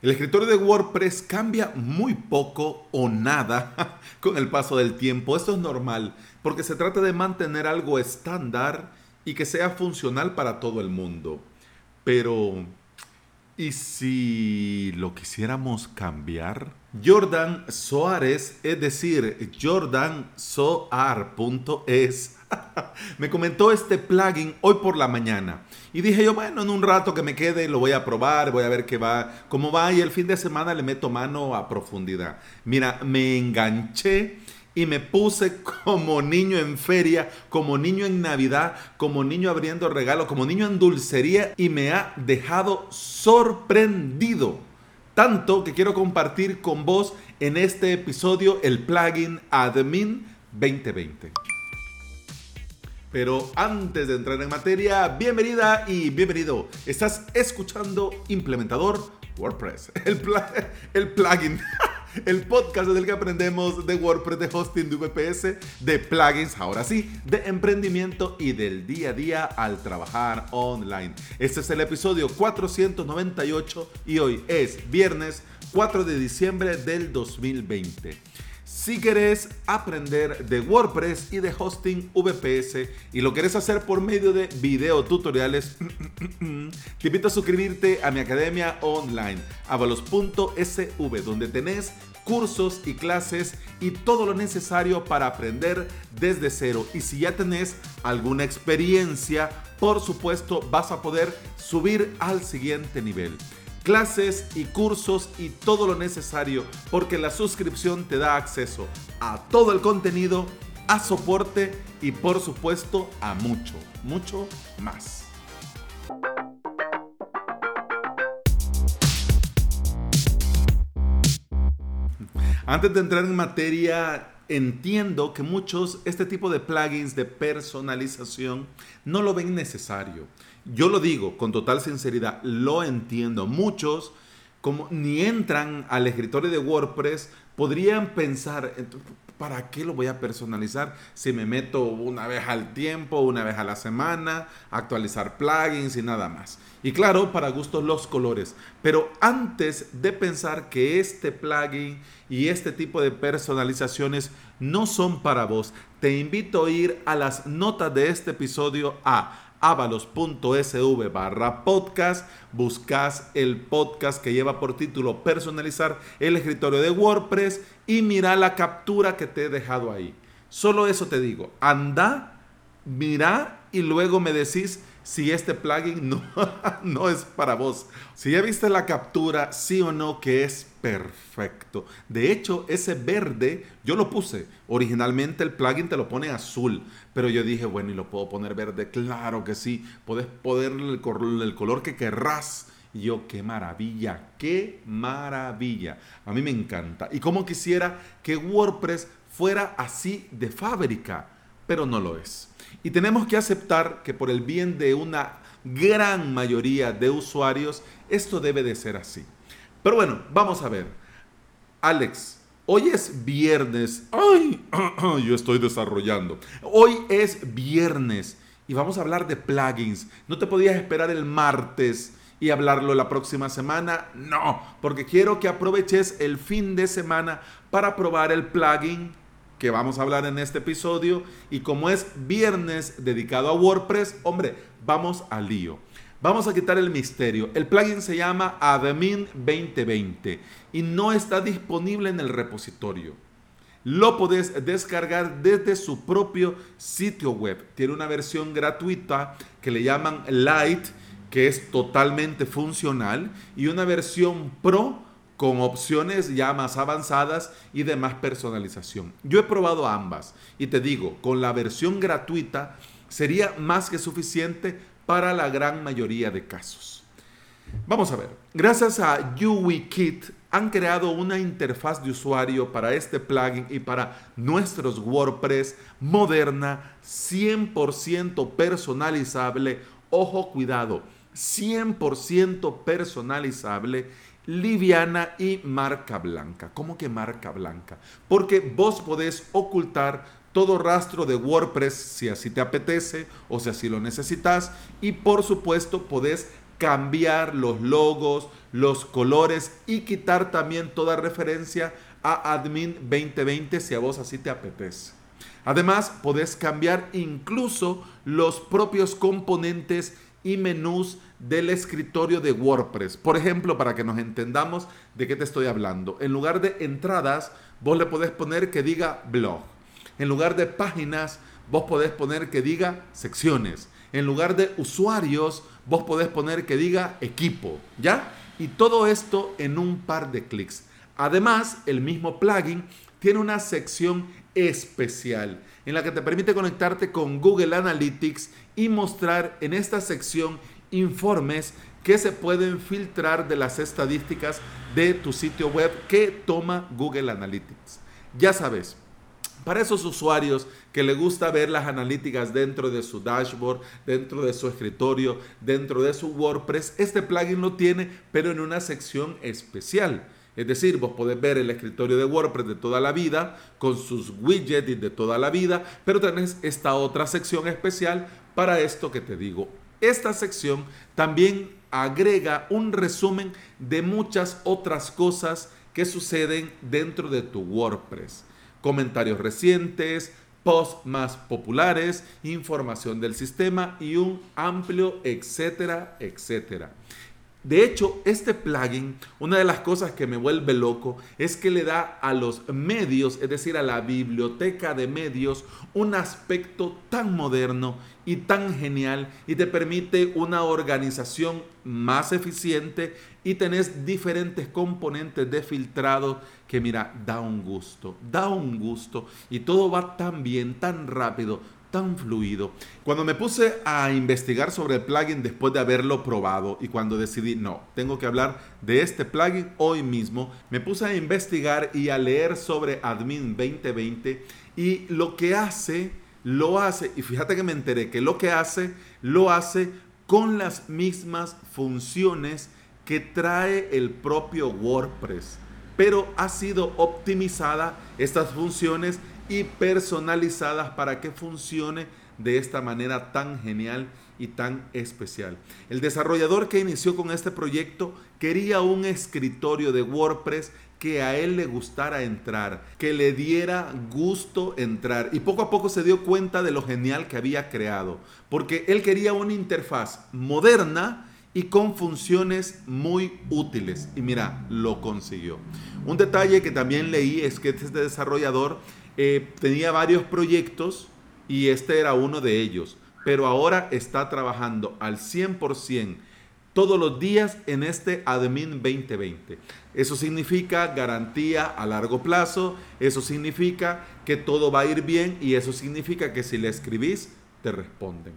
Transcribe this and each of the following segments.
El escritorio de WordPress cambia muy poco o nada con el paso del tiempo. Esto es normal porque se trata de mantener algo estándar y que sea funcional para todo el mundo. Pero, ¿y si lo quisiéramos cambiar? Jordan Soares, es decir, jordansoar.es, me comentó este plugin hoy por la mañana. Y dije yo, bueno, en un rato que me quede lo voy a probar, voy a ver qué va, cómo va y el fin de semana le meto mano a profundidad. Mira, me enganché y me puse como niño en feria, como niño en Navidad, como niño abriendo regalos, como niño en dulcería y me ha dejado sorprendido. Tanto que quiero compartir con vos en este episodio el plugin Admin 2020. Pero antes de entrar en materia, bienvenida y bienvenido. Estás escuchando Implementador WordPress, el, plugin, el podcast del que aprendemos de WordPress, de hosting, de VPS, de plugins, ahora sí, de emprendimiento y del día a día al trabajar online. Este es el episodio 498 y hoy es viernes 4 de diciembre del 2020. Si querés aprender de WordPress y de hosting VPS y lo querés hacer por medio de video tutoriales, te invito a suscribirte a mi academia online, avalos.sv, donde tenés cursos y clases y todo lo necesario para aprender desde cero. Y si ya tenés alguna experiencia, por supuesto vas a poder subir al siguiente nivel clases y cursos y todo lo necesario porque la suscripción te da acceso a todo el contenido, a soporte y por supuesto a mucho, mucho más. Antes de entrar en materia, entiendo que muchos este tipo de plugins de personalización no lo ven necesario. Yo lo digo con total sinceridad, lo entiendo. Muchos, como ni entran al escritorio de WordPress, podrían pensar, ¿para qué lo voy a personalizar si me meto una vez al tiempo, una vez a la semana, actualizar plugins y nada más? Y claro, para gustos los colores. Pero antes de pensar que este plugin y este tipo de personalizaciones no son para vos, te invito a ir a las notas de este episodio a avalos.sv barra podcast, buscas el podcast que lleva por título personalizar el escritorio de WordPress y mira la captura que te he dejado ahí. Solo eso te digo, anda, mira y luego me decís si este plugin no, no es para vos. Si ya viste la captura, sí o no que es perfecto. De hecho, ese verde yo lo puse. Originalmente el plugin te lo pone azul, pero yo dije, bueno, ¿y lo puedo poner verde? Claro que sí. Puedes ponerle el, color, el color que querrás. Y yo, qué maravilla, qué maravilla. A mí me encanta. Y como quisiera que WordPress fuera así de fábrica, pero no lo es. Y tenemos que aceptar que por el bien de una gran mayoría de usuarios, esto debe de ser así. Pero bueno, vamos a ver. Alex, hoy es viernes. Ay, yo estoy desarrollando. Hoy es viernes y vamos a hablar de plugins. ¿No te podías esperar el martes y hablarlo la próxima semana? No, porque quiero que aproveches el fin de semana para probar el plugin que vamos a hablar en este episodio. Y como es viernes dedicado a WordPress, hombre, vamos al lío. Vamos a quitar el misterio. El plugin se llama Admin 2020 y no está disponible en el repositorio. Lo podés descargar desde su propio sitio web. Tiene una versión gratuita que le llaman Lite, que es totalmente funcional, y una versión Pro con opciones ya más avanzadas y de más personalización. Yo he probado ambas y te digo, con la versión gratuita sería más que suficiente para la gran mayoría de casos. Vamos a ver, gracias a UWIKit han creado una interfaz de usuario para este plugin y para nuestros WordPress moderna, 100% personalizable. Ojo, cuidado, 100% personalizable liviana y marca blanca. ¿Cómo que marca blanca? Porque vos podés ocultar todo rastro de WordPress si así te apetece o si así lo necesitas y por supuesto podés cambiar los logos, los colores y quitar también toda referencia a Admin 2020 si a vos así te apetece. Además, podés cambiar incluso los propios componentes y menús del escritorio de WordPress. Por ejemplo, para que nos entendamos de qué te estoy hablando. En lugar de entradas, vos le podés poner que diga blog. En lugar de páginas, vos podés poner que diga secciones. En lugar de usuarios, vos podés poner que diga equipo. ¿Ya? Y todo esto en un par de clics. Además, el mismo plugin tiene una sección especial en la que te permite conectarte con Google Analytics y mostrar en esta sección informes que se pueden filtrar de las estadísticas de tu sitio web que toma Google Analytics. Ya sabes, para esos usuarios que le gusta ver las analíticas dentro de su dashboard, dentro de su escritorio, dentro de su WordPress, este plugin lo tiene, pero en una sección especial. Es decir, vos podés ver el escritorio de WordPress de toda la vida, con sus widgets de toda la vida, pero tenés esta otra sección especial para esto que te digo. Esta sección también agrega un resumen de muchas otras cosas que suceden dentro de tu WordPress. Comentarios recientes, posts más populares, información del sistema y un amplio etcétera, etcétera. De hecho, este plugin, una de las cosas que me vuelve loco es que le da a los medios, es decir, a la biblioteca de medios, un aspecto tan moderno y tan genial y te permite una organización más eficiente y tenés diferentes componentes de filtrado que mira, da un gusto, da un gusto y todo va tan bien, tan rápido, tan fluido. Cuando me puse a investigar sobre el plugin después de haberlo probado y cuando decidí, no, tengo que hablar de este plugin hoy mismo, me puse a investigar y a leer sobre Admin 2020 y lo que hace, lo hace, y fíjate que me enteré que lo que hace, lo hace con las mismas funciones que trae el propio WordPress, pero ha sido optimizada estas funciones y personalizadas para que funcione de esta manera tan genial y tan especial. El desarrollador que inició con este proyecto quería un escritorio de WordPress que a él le gustara entrar, que le diera gusto entrar. Y poco a poco se dio cuenta de lo genial que había creado, porque él quería una interfaz moderna y con funciones muy útiles. Y mira, lo consiguió. Un detalle que también leí es que este desarrollador eh, tenía varios proyectos y este era uno de ellos, pero ahora está trabajando al 100% todos los días en este Admin 2020. Eso significa garantía a largo plazo, eso significa que todo va a ir bien y eso significa que si le escribís, te responden.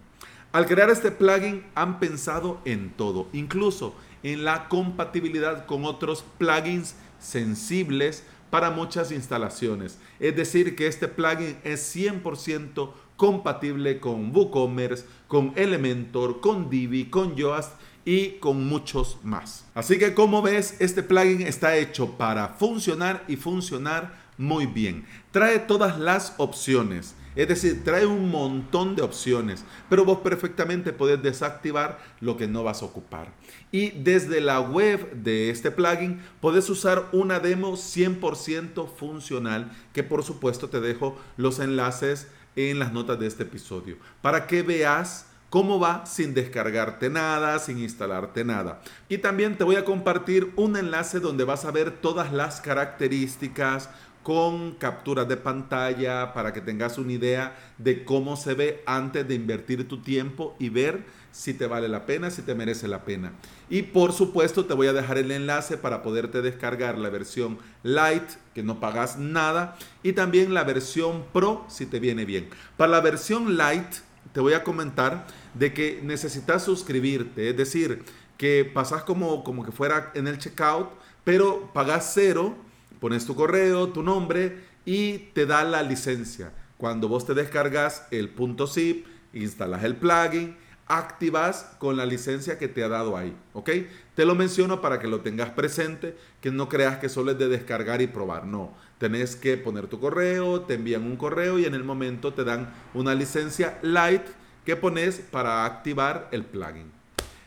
Al crear este plugin han pensado en todo, incluso en la compatibilidad con otros plugins sensibles para muchas instalaciones. Es decir, que este plugin es 100% compatible con WooCommerce, con Elementor, con Divi, con Yoast y con muchos más. Así que como ves, este plugin está hecho para funcionar y funcionar muy bien. Trae todas las opciones. Es decir, trae un montón de opciones, pero vos perfectamente podés desactivar lo que no vas a ocupar. Y desde la web de este plugin podés usar una demo 100% funcional, que por supuesto te dejo los enlaces en las notas de este episodio, para que veas cómo va sin descargarte nada, sin instalarte nada. Y también te voy a compartir un enlace donde vas a ver todas las características, con capturas de pantalla para que tengas una idea de cómo se ve antes de invertir tu tiempo y ver si te vale la pena, si te merece la pena. Y por supuesto te voy a dejar el enlace para poderte descargar la versión Light, que no pagas nada, y también la versión Pro, si te viene bien. Para la versión Light te voy a comentar de que necesitas suscribirte, es decir, que pasas como, como que fuera en el checkout, pero pagas cero pones tu correo, tu nombre y te da la licencia. Cuando vos te descargas el punto zip, instalas el plugin, activas con la licencia que te ha dado ahí, ¿ok? Te lo menciono para que lo tengas presente, que no creas que solo es de descargar y probar, no. Tenés que poner tu correo, te envían un correo y en el momento te dan una licencia light que pones para activar el plugin.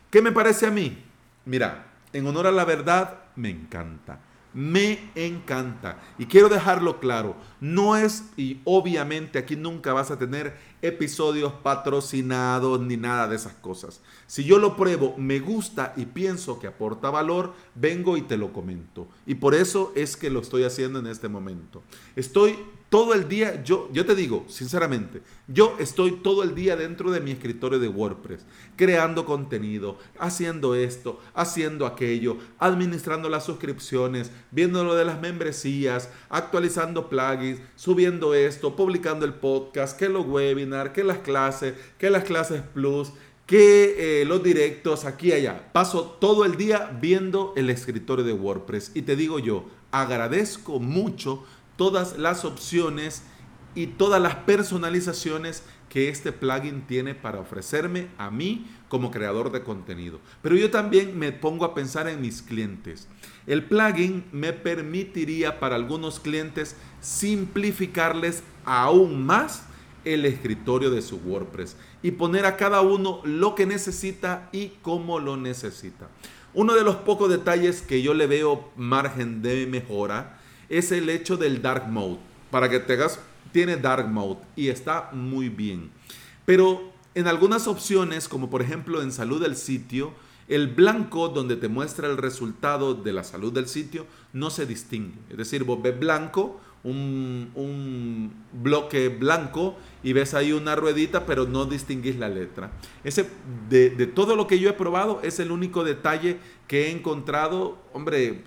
¿Qué me parece a mí? Mira, en honor a la verdad, me encanta. Me encanta. Y quiero dejarlo claro, no es, y obviamente aquí nunca vas a tener episodios patrocinados ni nada de esas cosas. Si yo lo pruebo, me gusta y pienso que aporta valor, vengo y te lo comento. Y por eso es que lo estoy haciendo en este momento. Estoy todo el día, yo, yo te digo, sinceramente, yo estoy todo el día dentro de mi escritorio de WordPress, creando contenido, haciendo esto, haciendo aquello, administrando las suscripciones, viendo lo de las membresías, actualizando plugins, subiendo esto, publicando el podcast, que los webinars, que las clases, que las clases plus, que eh, los directos aquí y allá. Paso todo el día viendo el escritorio de WordPress y te digo yo, agradezco mucho todas las opciones y todas las personalizaciones que este plugin tiene para ofrecerme a mí como creador de contenido. Pero yo también me pongo a pensar en mis clientes. El plugin me permitiría para algunos clientes simplificarles aún más el escritorio de su WordPress y poner a cada uno lo que necesita y cómo lo necesita. Uno de los pocos detalles que yo le veo margen de mejora es el hecho del dark mode. Para que tengas, tiene dark mode y está muy bien. Pero en algunas opciones, como por ejemplo en salud del sitio, el blanco donde te muestra el resultado de la salud del sitio no se distingue. Es decir, vos ves blanco, un, un, bloque blanco y ves ahí una ruedita, pero no distinguís la letra. Ese, de, de todo lo que yo he probado, es el único detalle que he encontrado, hombre,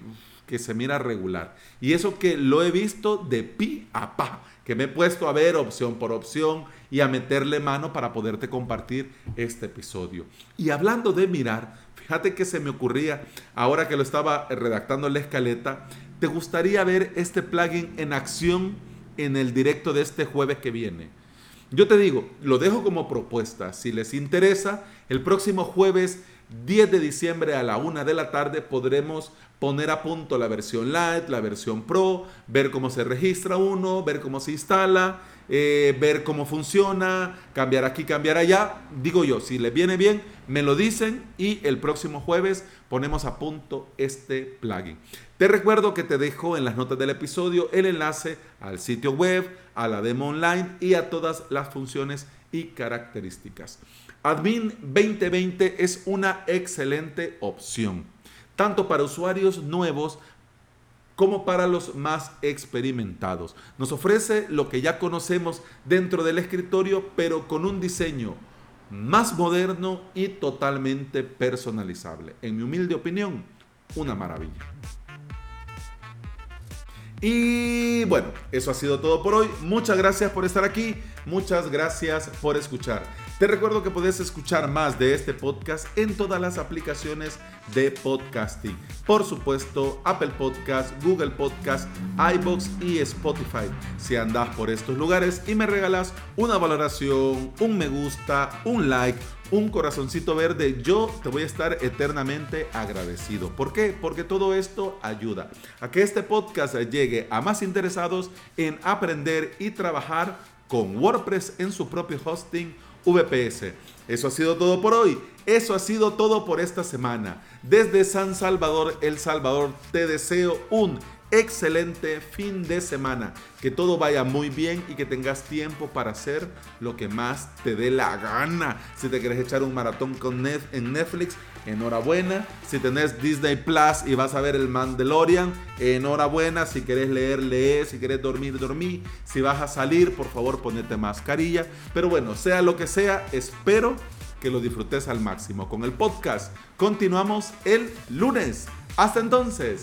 que se mira regular. Y eso que lo he visto de pi a pa, que me he puesto a ver opción por opción y a meterle mano para poderte compartir este episodio. Y hablando de mirar, fíjate que se me ocurría, ahora que lo estaba redactando la escaleta, ¿te gustaría ver este plugin en acción en el directo de este jueves que viene? Yo te digo, lo dejo como propuesta. Si les interesa, el próximo jueves 10 de diciembre a la 1 de la tarde podremos poner a punto la versión Lite, la versión Pro, ver cómo se registra uno, ver cómo se instala, eh, ver cómo funciona, cambiar aquí, cambiar allá. Digo yo, si les viene bien, me lo dicen y el próximo jueves ponemos a punto este plugin. Te recuerdo que te dejo en las notas del episodio el enlace al sitio web, a la demo online y a todas las funciones y características. Admin 2020 es una excelente opción tanto para usuarios nuevos como para los más experimentados. Nos ofrece lo que ya conocemos dentro del escritorio, pero con un diseño más moderno y totalmente personalizable. En mi humilde opinión, una maravilla. Y bueno, eso ha sido todo por hoy. Muchas gracias por estar aquí. Muchas gracias por escuchar. Te recuerdo que puedes escuchar más de este podcast en todas las aplicaciones de podcasting. Por supuesto, Apple Podcast, Google Podcast, iBox y Spotify. Si andas por estos lugares y me regalas una valoración, un me gusta, un like, un corazoncito verde, yo te voy a estar eternamente agradecido. ¿Por qué? Porque todo esto ayuda a que este podcast llegue a más interesados en aprender y trabajar con WordPress en su propio hosting VPS. Eso ha sido todo por hoy. Eso ha sido todo por esta semana. Desde San Salvador, El Salvador, te deseo un excelente fin de semana. Que todo vaya muy bien y que tengas tiempo para hacer lo que más te dé la gana. Si te quieres echar un maratón con en Netflix, enhorabuena. Si tenés Disney Plus y vas a ver el Mandalorian, enhorabuena. Si quieres leer, lee. Si quieres dormir, dormí. Si vas a salir, por favor, ponete mascarilla. Pero bueno, sea lo que sea, espero que lo disfrutes al máximo. Con el podcast continuamos el lunes. Hasta entonces.